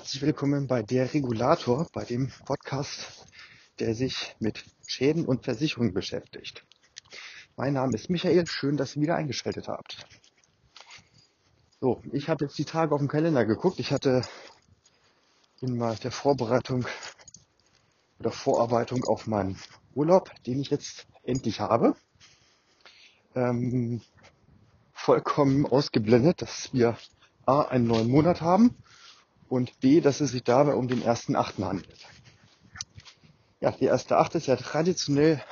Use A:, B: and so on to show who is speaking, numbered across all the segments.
A: Herzlich willkommen bei Der Regulator, bei dem Podcast, der sich mit Schäden und Versicherungen beschäftigt. Mein Name ist Michael, schön, dass ihr wieder eingeschaltet habt. So, ich habe jetzt die Tage auf dem Kalender geguckt. Ich hatte in der Vorbereitung oder Vorarbeitung auf meinen Urlaub, den ich jetzt endlich habe, ähm, vollkommen ausgeblendet, dass wir A, einen neuen Monat haben und B, dass es sich dabei um den ersten Achten handelt. Ja, der erste Achte ist ja traditionell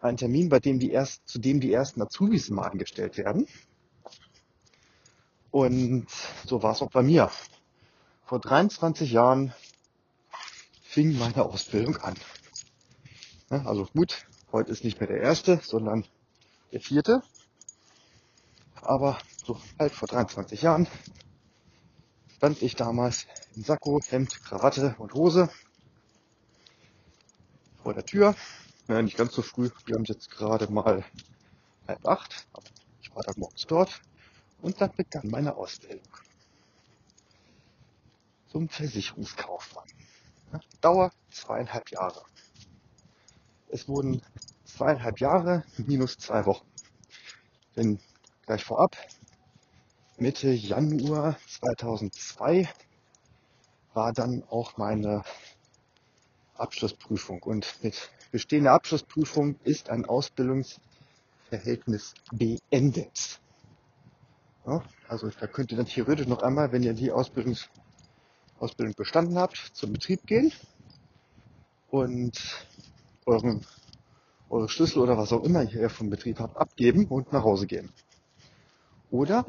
A: ein Termin, bei dem die erst, zu dem die ersten Azubis mal eingestellt werden. Und so war es auch bei mir. Vor 23 Jahren fing meine Ausbildung an. Also gut, heute ist nicht mehr der erste, sondern der vierte. Aber so halt vor 23 Jahren stand ich damals in Sakko, Hemd, Krawatte und Hose vor der Tür. Ja, nicht ganz so früh. Wir haben jetzt gerade mal halb acht. Ich war da morgens dort. Und dann begann meine Ausbildung. Zum Versicherungskaufmann. Dauer zweieinhalb Jahre. Es wurden zweieinhalb Jahre minus zwei Wochen. Denn gleich vorab, Mitte Januar 2002 war dann auch meine Abschlussprüfung. Und mit bestehender Abschlussprüfung ist ein Ausbildungsverhältnis beendet. Ja, also da könnt ihr dann theoretisch noch einmal, wenn ihr die Ausbildungs Ausbildung bestanden habt, zum Betrieb gehen und euren, eure Schlüssel oder was auch immer ihr vom Betrieb habt, abgeben und nach Hause gehen. Oder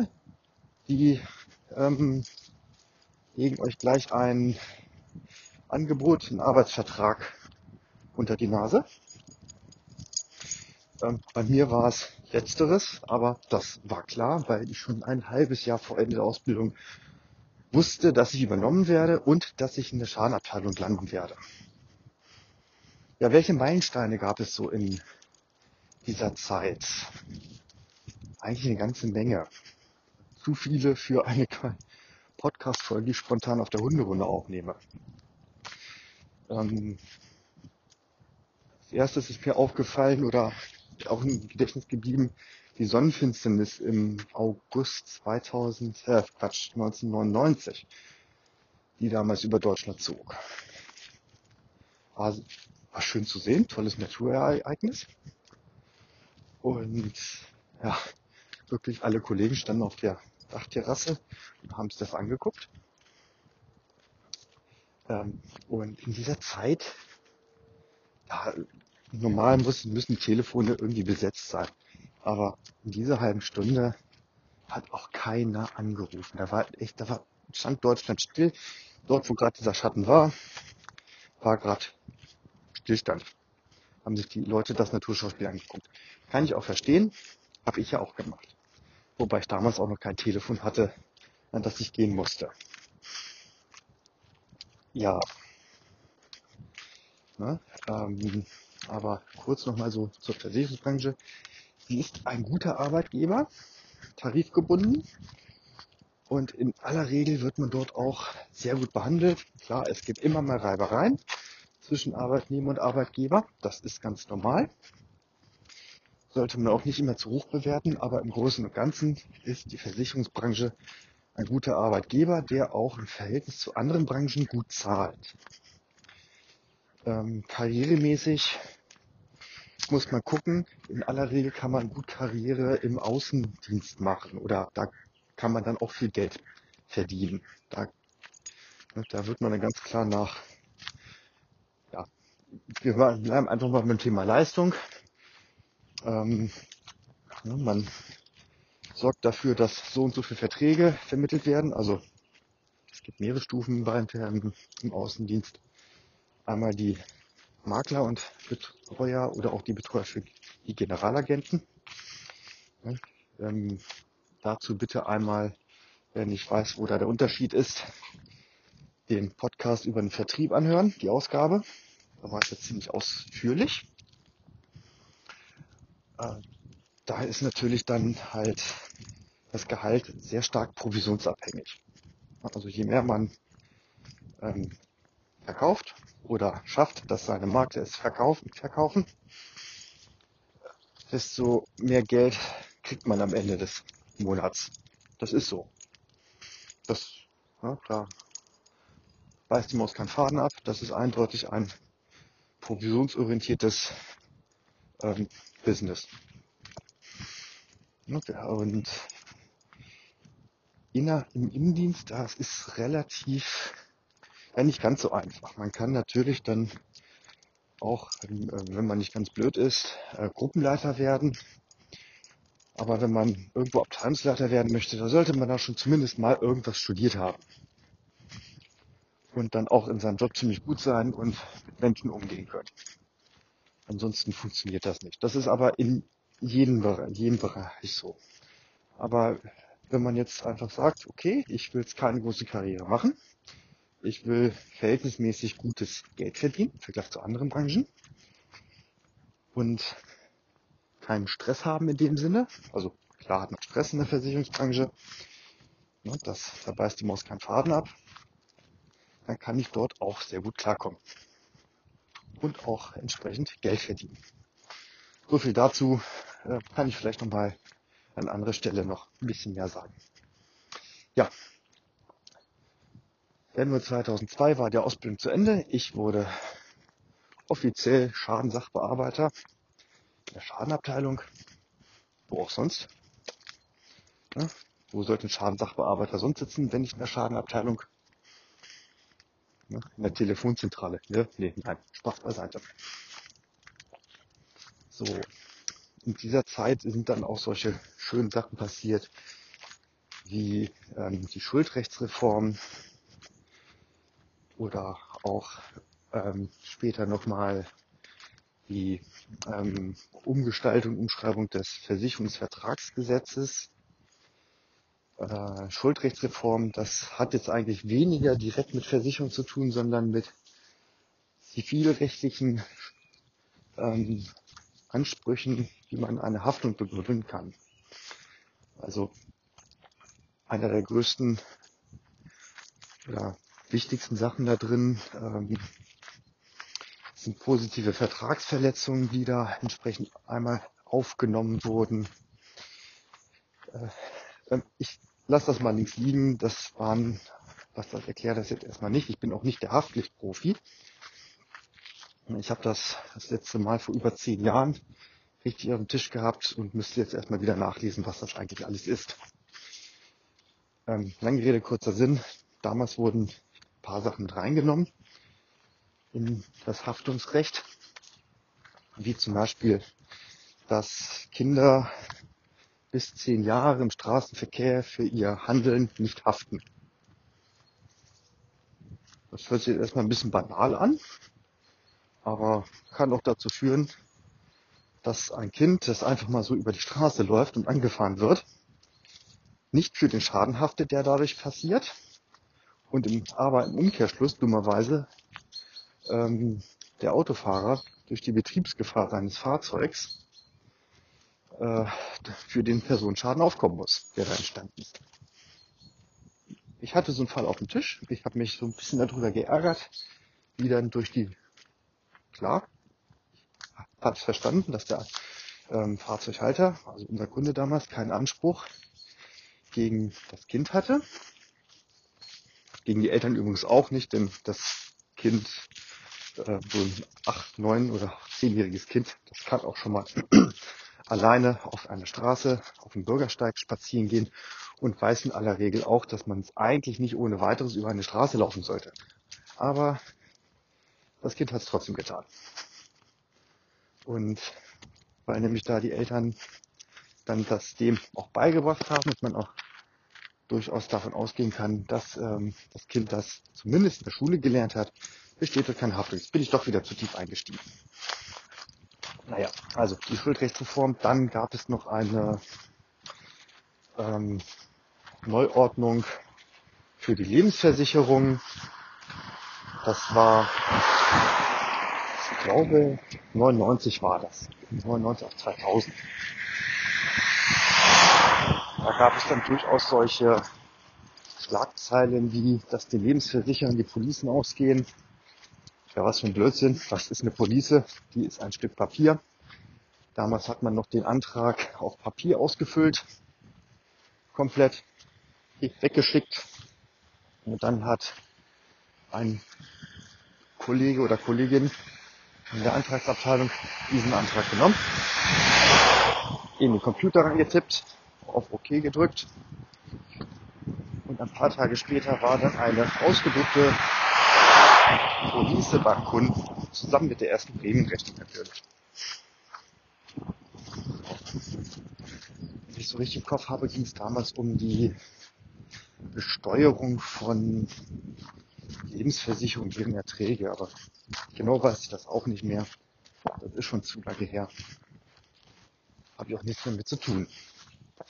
A: die ähm, legen euch gleich ein Angebot, einen Arbeitsvertrag unter die Nase. Ähm, bei mir war es letzteres, aber das war klar, weil ich schon ein halbes Jahr vor Ende der Ausbildung wusste, dass ich übernommen werde und dass ich in der Schadenabteilung landen werde. Ja, welche Meilensteine gab es so in dieser Zeit? Eigentlich eine ganze Menge zu viele für eine Podcast-Folge, die ich spontan auf der Hunderunde aufnehme. Ähm, als erstes ist mir aufgefallen oder auch im Gedächtnis geblieben, die Sonnenfinsternis im August 2000, äh, Quatsch, 1999, die damals über Deutschland zog. War, war schön zu sehen, tolles Naturereignis. Und ja, wirklich alle Kollegen standen auf der Dachterrasse und haben sich das angeguckt. Ähm, und in dieser Zeit, ja, normal müssen, müssen Telefone irgendwie besetzt sein. Aber in dieser halben Stunde hat auch keiner angerufen. Da war echt, da war, stand Deutschland still. Dort, wo gerade dieser Schatten war, war gerade Stillstand. Haben sich die Leute das Naturschauspiel angeguckt. Kann ich auch verstehen. Habe ich ja auch gemacht. Wobei ich damals auch noch kein Telefon hatte, an das ich gehen musste. Ja. Ne? Ähm, aber kurz nochmal so zur Versicherungsbranche. Sie ist ein guter Arbeitgeber, tarifgebunden. Und in aller Regel wird man dort auch sehr gut behandelt. Klar, es gibt immer mal Reibereien zwischen Arbeitnehmer und Arbeitgeber. Das ist ganz normal sollte man auch nicht immer zu hoch bewerten, aber im Großen und Ganzen ist die Versicherungsbranche ein guter Arbeitgeber, der auch im Verhältnis zu anderen Branchen gut zahlt. Ähm, karrieremäßig muss man gucken. In aller Regel kann man gut Karriere im Außendienst machen oder da kann man dann auch viel Geld verdienen. Da, da wird man dann ganz klar nach wir bleiben einfach mal beim Thema Leistung. Ähm, ja, man sorgt dafür, dass so und so viele Verträge vermittelt werden. Also es gibt mehrere Stufen beim, im, Außendienst. Einmal die Makler und Betreuer oder auch die Betreuer für die Generalagenten. Ja, ähm, dazu bitte einmal, wer nicht weiß, wo da der Unterschied ist, den Podcast über den Vertrieb anhören, die Ausgabe. Da war es jetzt ziemlich ausführlich. Äh, da ist natürlich dann halt das Gehalt sehr stark provisionsabhängig. Also je mehr man ähm, verkauft oder schafft, dass seine Marke es verkaufen, verkaufen, desto mehr Geld kriegt man am Ende des Monats. Das ist so. Das, ja, klar, beißt die Maus keinen Faden ab. Das ist eindeutig ein provisionsorientiertes ähm, Business. Und inner, im Innendienst, das ist relativ, ja nicht ganz so einfach. Man kann natürlich dann auch, wenn man nicht ganz blöd ist, äh, Gruppenleiter werden. Aber wenn man irgendwo Abteilungsleiter werden möchte, da sollte man da schon zumindest mal irgendwas studiert haben. Und dann auch in seinem Job ziemlich gut sein und mit Menschen umgehen können. Ansonsten funktioniert das nicht. Das ist aber in jedem, in jedem Bereich so. Aber wenn man jetzt einfach sagt, okay, ich will jetzt keine große Karriere machen, ich will verhältnismäßig gutes Geld verdienen, im Vergleich zu anderen Branchen und keinen Stress haben in dem Sinne, also klar hat man Stress in der Versicherungsbranche, ne, das, da beißt die Maus keinen Faden ab, dann kann ich dort auch sehr gut klarkommen und auch entsprechend Geld verdienen. So viel dazu äh, kann ich vielleicht nochmal an anderer Stelle noch ein bisschen mehr sagen. Ja, Januar 2002 war die Ausbildung zu Ende. Ich wurde offiziell Schadensachbearbeiter in der Schadenabteilung. Wo auch sonst. Ja, wo sollte ein Schadensachbearbeiter sonst sitzen, wenn nicht in der Schadenabteilung? Ja, in der Telefonzentrale. Ja, nee, nein, Spaß beiseite. So, in dieser Zeit sind dann auch solche schönen Sachen passiert, wie ähm, die Schuldrechtsreform oder auch ähm, später nochmal die ähm, Umgestaltung, Umschreibung des Versicherungsvertragsgesetzes. Schuldrechtsreform, das hat jetzt eigentlich weniger direkt mit Versicherung zu tun, sondern mit zivilrechtlichen ähm, Ansprüchen, wie man eine Haftung begründen kann. Also einer der größten oder wichtigsten Sachen da drin ähm, sind positive Vertragsverletzungen, die da entsprechend einmal aufgenommen wurden. Äh, ähm, ich lasse das mal links liegen. Das waren, was das erklärt das jetzt erstmal nicht. Ich bin auch nicht der Haftpflichtprofi. Ich habe das das letzte Mal vor über zehn Jahren richtig auf dem Tisch gehabt und müsste jetzt erstmal wieder nachlesen, was das eigentlich alles ist. Ähm, lange Rede, kurzer Sinn. Damals wurden ein paar Sachen mit reingenommen in das Haftungsrecht, wie zum Beispiel, dass Kinder bis zehn Jahre im Straßenverkehr für ihr Handeln nicht haften. Das hört sich erstmal ein bisschen banal an, aber kann auch dazu führen, dass ein Kind, das einfach mal so über die Straße läuft und angefahren wird, nicht für den Schaden haftet, der dadurch passiert, und im, aber im Umkehrschluss dummerweise ähm, der Autofahrer durch die Betriebsgefahr seines Fahrzeugs äh, für den Personenschaden aufkommen muss, der da entstanden ist. Ich hatte so einen Fall auf dem Tisch. Ich habe mich so ein bisschen darüber geärgert, wie dann durch die klar, hat verstanden, dass der ähm, Fahrzeughalter, also unser Kunde damals, keinen Anspruch gegen das Kind hatte. Gegen die Eltern übrigens auch nicht, denn das Kind, äh, so ein acht, neun oder zehnjähriges Kind, das kann auch schon mal alleine auf einer Straße, auf dem Bürgersteig spazieren gehen und weiß in aller Regel auch, dass man es eigentlich nicht ohne weiteres über eine Straße laufen sollte. Aber das Kind hat es trotzdem getan. Und weil nämlich da die Eltern dann das dem auch beigebracht haben und man auch durchaus davon ausgehen kann, dass ähm, das Kind das zumindest in der Schule gelernt hat, besteht dort keine Haftung. Jetzt bin ich doch wieder zu tief eingestiegen. Naja, also die Schuldrechtsreform. Dann gab es noch eine ähm, Neuordnung für die Lebensversicherung. Das war, ich glaube, 99 war das. 99 auf 2000. Da gab es dann durchaus solche Schlagzeilen wie, dass die Lebensversicherern die Policen ausgehen. Ja, was für ein Blödsinn. Was ist eine Police? Die ist ein Stück Papier. Damals hat man noch den Antrag auf Papier ausgefüllt. Komplett weggeschickt. Und dann hat ein Kollege oder Kollegin in der Antragsabteilung diesen Antrag genommen, in den Computer reingetippt auf OK gedrückt. Und ein paar Tage später war dann eine ausgedruckte Beim Kunden, zusammen mit der ersten Prämienrechnung natürlich. Wenn ich so richtig im Kopf habe, ging es damals um die Besteuerung von Lebensversicherung, deren Erträge, aber genau weiß ich das auch nicht mehr. Das ist schon zu lange her. Habe ich auch nichts mehr mit zu tun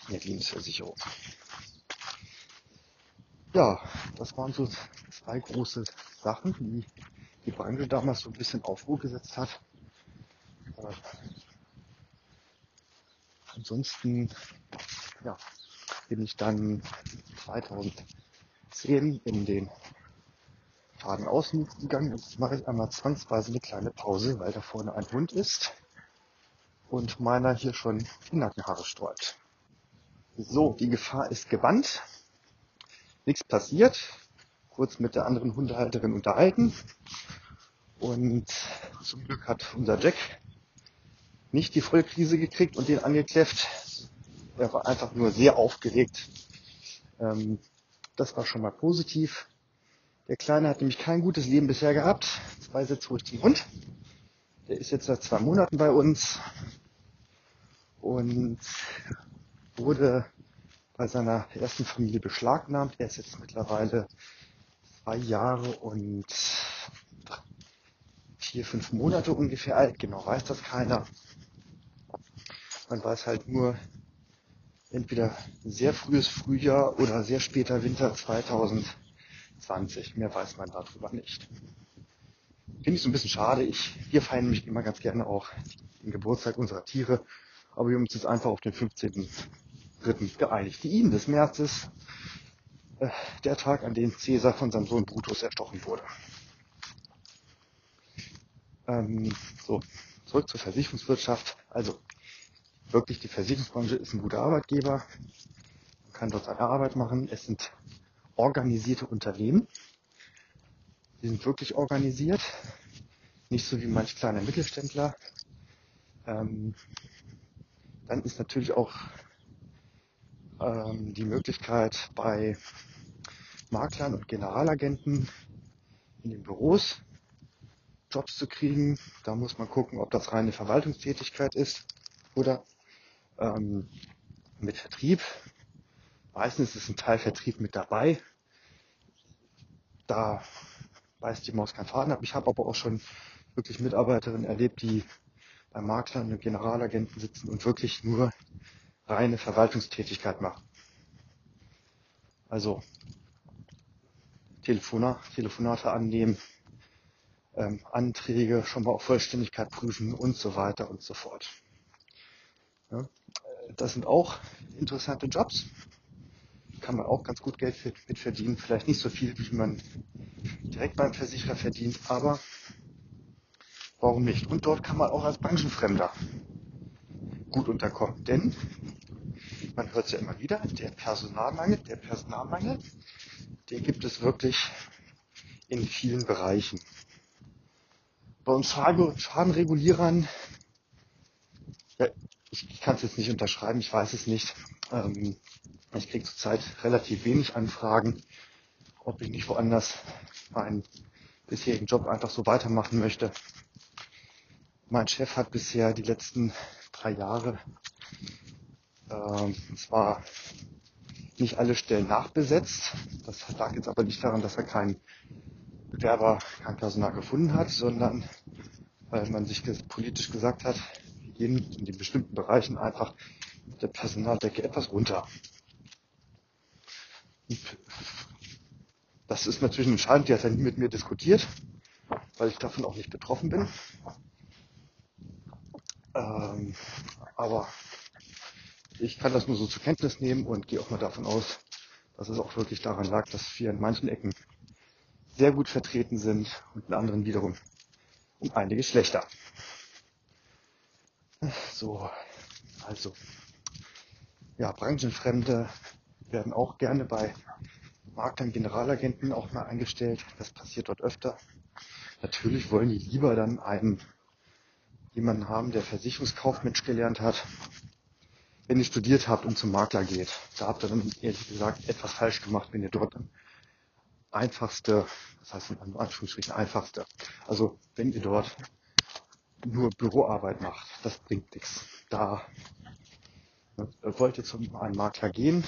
A: mit Lebensversicherung. Ja, das waren so zwei große Sachen, die die Branche damals so ein bisschen Aufruhr gesetzt hat. Aber ansonsten ja, bin ich dann 2010 in den Faden außen gegangen. Jetzt mache ich einmal zwangsweise eine kleine Pause, weil da vorne ein Hund ist und meiner hier schon die Nackenhaare sträubt. So, die Gefahr ist gebannt. Nichts passiert. Kurz mit der anderen Hundehalterin unterhalten. Und zum Glück hat unser Jack nicht die Vollkrise gekriegt und den angekläfft. Er war einfach nur sehr aufgeregt. Ähm, das war schon mal positiv. Der Kleine hat nämlich kein gutes Leben bisher gehabt. Zwei Sätze ruhig zum Hund. Der ist jetzt seit zwei Monaten bei uns. Und wurde bei seiner ersten Familie beschlagnahmt. Er ist jetzt mittlerweile zwei Jahre und vier, fünf Monate ungefähr alt. Genau weiß das keiner. Man weiß halt nur, entweder sehr frühes Frühjahr oder sehr später Winter 2020. Mehr weiß man darüber nicht. Finde ich so ein bisschen schade. Ich, wir feiern mich immer ganz gerne auch den Geburtstag unserer Tiere. Aber wir haben uns jetzt einfach auf den 15 dritten geeinigt. Die Ihn des Märzes, äh, der Tag, an dem Caesar von seinem Sohn Brutus erstochen wurde. Ähm, so, zurück zur Versicherungswirtschaft. Also, wirklich, die Versicherungsbranche ist ein guter Arbeitgeber. Man kann dort seine Arbeit machen. Es sind organisierte Unternehmen. Die sind wirklich organisiert. Nicht so wie manch kleiner Mittelständler. Ähm, dann ist natürlich auch ähm, die Möglichkeit bei Maklern und Generalagenten in den Büros Jobs zu kriegen. Da muss man gucken, ob das reine Verwaltungstätigkeit ist oder ähm, mit Vertrieb. Meistens ist ein Teil Vertrieb mit dabei. Da beißt die Maus kein Faden ab. Ich habe aber auch schon wirklich Mitarbeiterinnen erlebt, die bei Maklern und Generalagenten sitzen und wirklich nur reine Verwaltungstätigkeit machen. Also Telefona, Telefonate annehmen, ähm, Anträge schon mal auf Vollständigkeit prüfen und so weiter und so fort. Ja, das sind auch interessante Jobs. Kann man auch ganz gut Geld mit verdienen. Vielleicht nicht so viel, wie man direkt beim Versicherer verdient, aber warum nicht? Und dort kann man auch als Branchenfremder gut unterkommen. Denn man hört es ja immer wieder, der Personalmangel, der Personalmangel, den gibt es wirklich in vielen Bereichen. Bei uns Schadenregulierern, ja, ich kann es jetzt nicht unterschreiben, ich weiß es nicht. Ähm, ich kriege zurzeit relativ wenig Anfragen, ob ich nicht woanders einen bisherigen Job einfach so weitermachen möchte. Mein Chef hat bisher die letzten drei Jahre ähm, zwar nicht alle Stellen nachbesetzt. Das lag jetzt aber nicht daran, dass er keinen Bewerber, kein Personal gefunden hat, sondern weil man sich politisch gesagt hat, wir gehen in den bestimmten Bereichen einfach mit der Personaldecke etwas runter. Das ist natürlich ein Entscheidung, die hat er nie mit mir diskutiert, weil ich davon auch nicht betroffen bin. Ähm, aber ich kann das nur so zur Kenntnis nehmen und gehe auch mal davon aus, dass es auch wirklich daran lag, dass wir in manchen Ecken sehr gut vertreten sind und in anderen wiederum um einiges schlechter. So, also, ja, Branchenfremde werden auch gerne bei Maklern, Generalagenten auch mal eingestellt. Das passiert dort öfter. Natürlich wollen die lieber dann einen jemanden haben, der Versicherungskaufmensch gelernt hat, wenn ihr studiert habt und zum Makler geht. Da habt ihr dann ehrlich gesagt etwas falsch gemacht, wenn ihr dort einfachste, das heißt in Anführungsstrichen einfachste, also wenn ihr dort nur Büroarbeit macht, das bringt nichts. Da ne, wollt ihr zum einen Makler gehen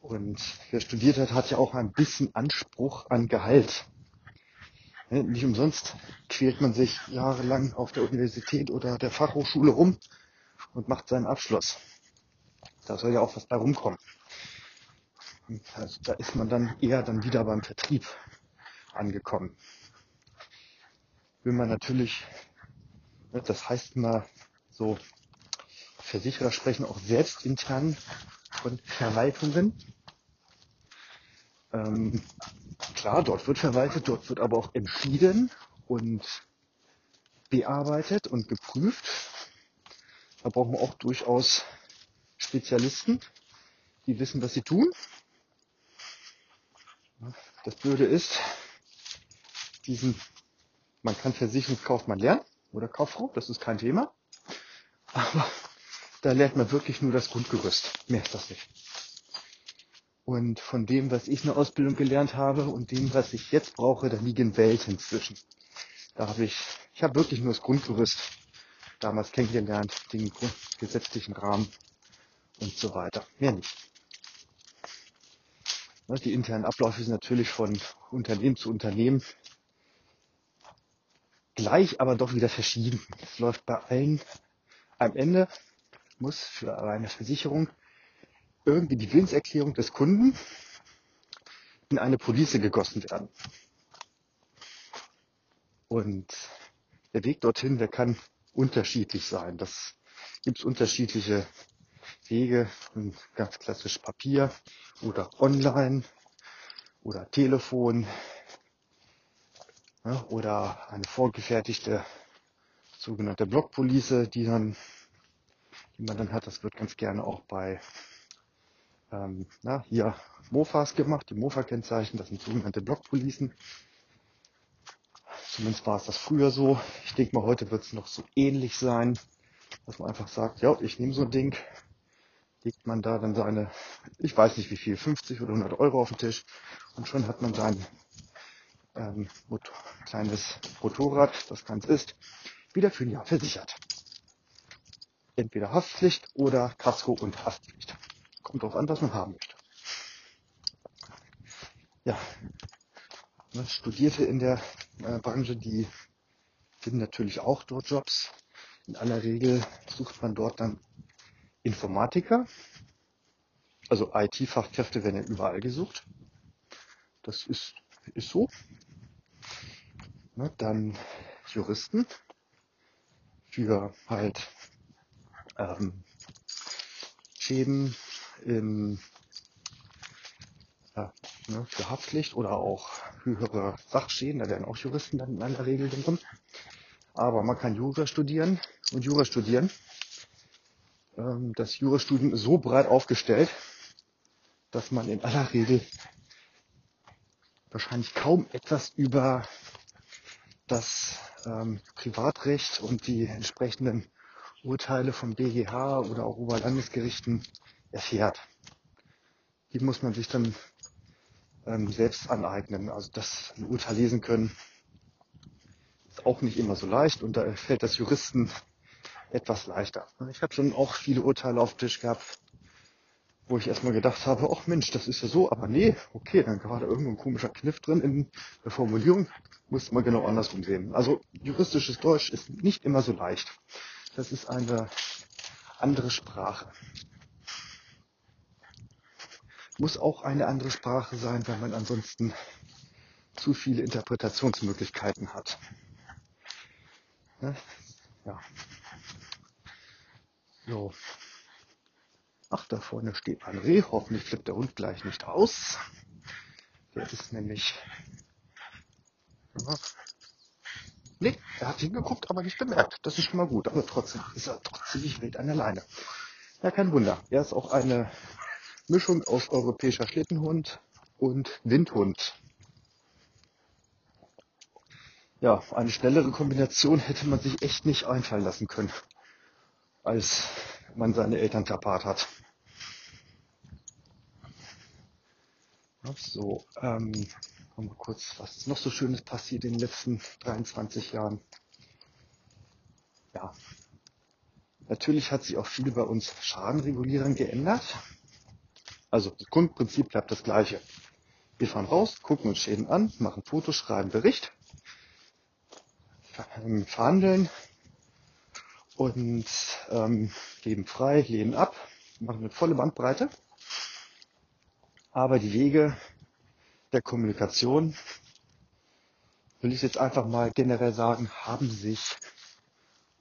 A: und wer studiert hat, hat ja auch ein bisschen Anspruch an Gehalt. Ne, nicht umsonst quält man sich jahrelang auf der Universität oder der Fachhochschule rum und macht seinen Abschluss. Da soll ja auch was bei rumkommen. Also da ist man dann eher dann wieder beim Vertrieb angekommen. Will man natürlich, ne, das heißt immer so, Versicherer sprechen auch selbst intern von Verwaltungen. Ähm, klar, dort wird verwaltet, dort wird aber auch entschieden und bearbeitet und geprüft. Da brauchen wir auch durchaus Spezialisten, die wissen, was sie tun. Das Blöde ist, diesen, man kann Versicherungskaufmann lernen oder Kauffrau, das ist kein Thema. Aber da lernt man wirklich nur das Grundgerüst. Mehr ist das nicht. Und von dem, was ich in der Ausbildung gelernt habe und dem, was ich jetzt brauche, da liegen Welten zwischen. Da habe ich, ich habe wirklich nur das Grundgerüst damals kennengelernt, den gesetzlichen Rahmen und so weiter. Mehr nicht. Die internen Abläufe sind natürlich von Unternehmen zu Unternehmen gleich, aber doch wieder verschieden. Es läuft bei allen am Ende muss für eine Versicherung irgendwie die Willenserklärung des Kunden in eine Police gegossen werden. Und der Weg dorthin, der kann unterschiedlich sein. Das gibt es unterschiedliche Wege, ganz klassisch Papier oder online oder Telefon ja, oder eine vorgefertigte sogenannte Blockpolice, die dann, die man dann hat. Das wird ganz gerne auch bei ähm, na, hier Mofas gemacht, die Mofa-Kennzeichen, das sind sogenannte Blockpolicen. Zumindest war es das früher so. Ich denke mal, heute wird es noch so ähnlich sein, dass man einfach sagt, ja, ich nehme so ein Ding, legt man da dann seine, ich weiß nicht wie viel, 50 oder 100 Euro auf den Tisch und schon hat man sein ähm, Motor, kleines Motorrad, das ganz ist, wieder für ein Jahr versichert. Entweder Haftpflicht oder Kasko und Haftpflicht. Kommt drauf an, was man haben möchte. Ja, Studierte in der äh, Branche, die finden natürlich auch dort Jobs. In aller Regel sucht man dort dann Informatiker, also IT-Fachkräfte werden ja überall gesucht. Das ist, ist so. Ne, dann Juristen für halt ähm, Schäden im, ja, ne, für Haftpflicht oder auch höhere Sachschäden. Da werden auch Juristen dann in aller Regel drin. Aber man kann Jura studieren und Jura studieren ähm, das Jurastudium so breit aufgestellt, dass man in aller Regel wahrscheinlich kaum etwas über das ähm, Privatrecht und die entsprechenden Urteile vom BGH oder auch Oberlandesgerichten erfährt. Die muss man sich dann ähm, selbst aneignen. Also das ein Urteil lesen können, Ist auch nicht immer so leicht und da fällt das Juristen etwas leichter. Ich habe schon auch viele Urteile auf dem Tisch gehabt, wo ich erstmal gedacht habe, ach Mensch, das ist ja so, aber nee, okay, dann war da irgendwo ein komischer Kniff drin in der Formulierung, muss man genau andersrum sehen. Also juristisches Deutsch ist nicht immer so leicht. Das ist eine andere Sprache. Muss auch eine andere Sprache sein, weil man ansonsten zu viele Interpretationsmöglichkeiten hat. Ja. So. Ach, da vorne steht ein Reh. Hoffentlich flippt der Hund gleich nicht aus. Der ist nämlich. Nee, er hat hingeguckt, aber nicht bemerkt. Das ist schon mal gut. Aber trotzdem ist er trotzdem wild an der Leine. Ja, kein Wunder. Er ist auch eine Mischung aus europäischer Schlittenhund und Windhund. Ja, eine schnellere Kombination hätte man sich echt nicht einfallen lassen können, als man seine Eltern kapart hat. So, ähm, mal kurz, was ist noch so Schönes passiert in den letzten 23 Jahren? Ja, natürlich hat sich auch viel bei uns Schadenregulierern geändert. Also das Grundprinzip bleibt das gleiche. Wir fahren raus, gucken uns Schäden an, machen Fotos, schreiben Bericht, verhandeln und ähm, geben frei, lehnen ab, machen eine volle Bandbreite. Aber die Wege der Kommunikation, will ich jetzt einfach mal generell sagen, haben sich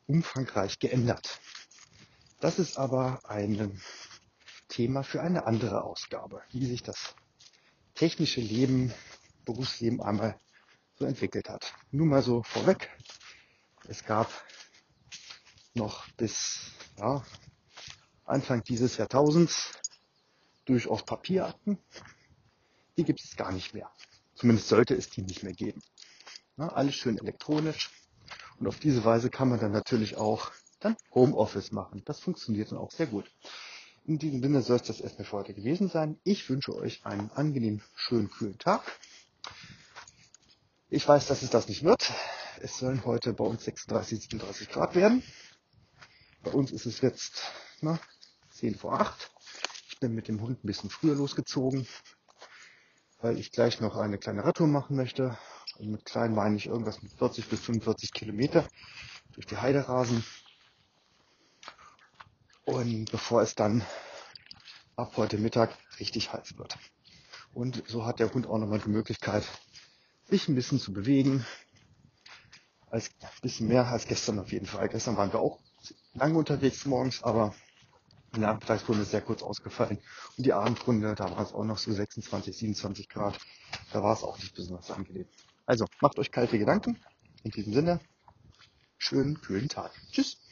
A: umfangreich geändert. Das ist aber ein Thema für eine andere Ausgabe, wie sich das technische Leben, Berufsleben einmal so entwickelt hat. Nur mal so vorweg. Es gab noch bis ja, Anfang dieses Jahrtausends durchaus Papierakten. Die gibt es gar nicht mehr. Zumindest sollte es die nicht mehr geben. Na, alles schön elektronisch. Und auf diese Weise kann man dann natürlich auch dann Homeoffice machen. Das funktioniert dann auch sehr gut. In diesem Sinne soll es das erstmal für heute gewesen sein. Ich wünsche euch einen angenehmen, schönen, kühlen Tag. Ich weiß, dass es das nicht wird. Es sollen heute bei uns 36, 37 Grad werden. Bei uns ist es jetzt na, 10 vor 8. Ich bin mit dem Hund ein bisschen früher losgezogen, weil ich gleich noch eine kleine Radtour machen möchte. Und mit klein meine ich irgendwas mit 40 bis 45 Kilometer durch die Heiderasen. Und bevor es dann ab heute Mittag richtig heiß wird. Und so hat der Hund auch nochmal die Möglichkeit, sich ein bisschen zu bewegen. Als, ein bisschen mehr als gestern auf jeden Fall. Gestern waren wir auch lange unterwegs morgens, aber die Nachmittagsrunde ist sehr kurz ausgefallen. Und die Abendrunde, da war es auch noch so 26, 27 Grad. Da war es auch nicht besonders angenehm. Also macht euch kalte Gedanken. In diesem Sinne, schönen, kühlen Tag. Tschüss.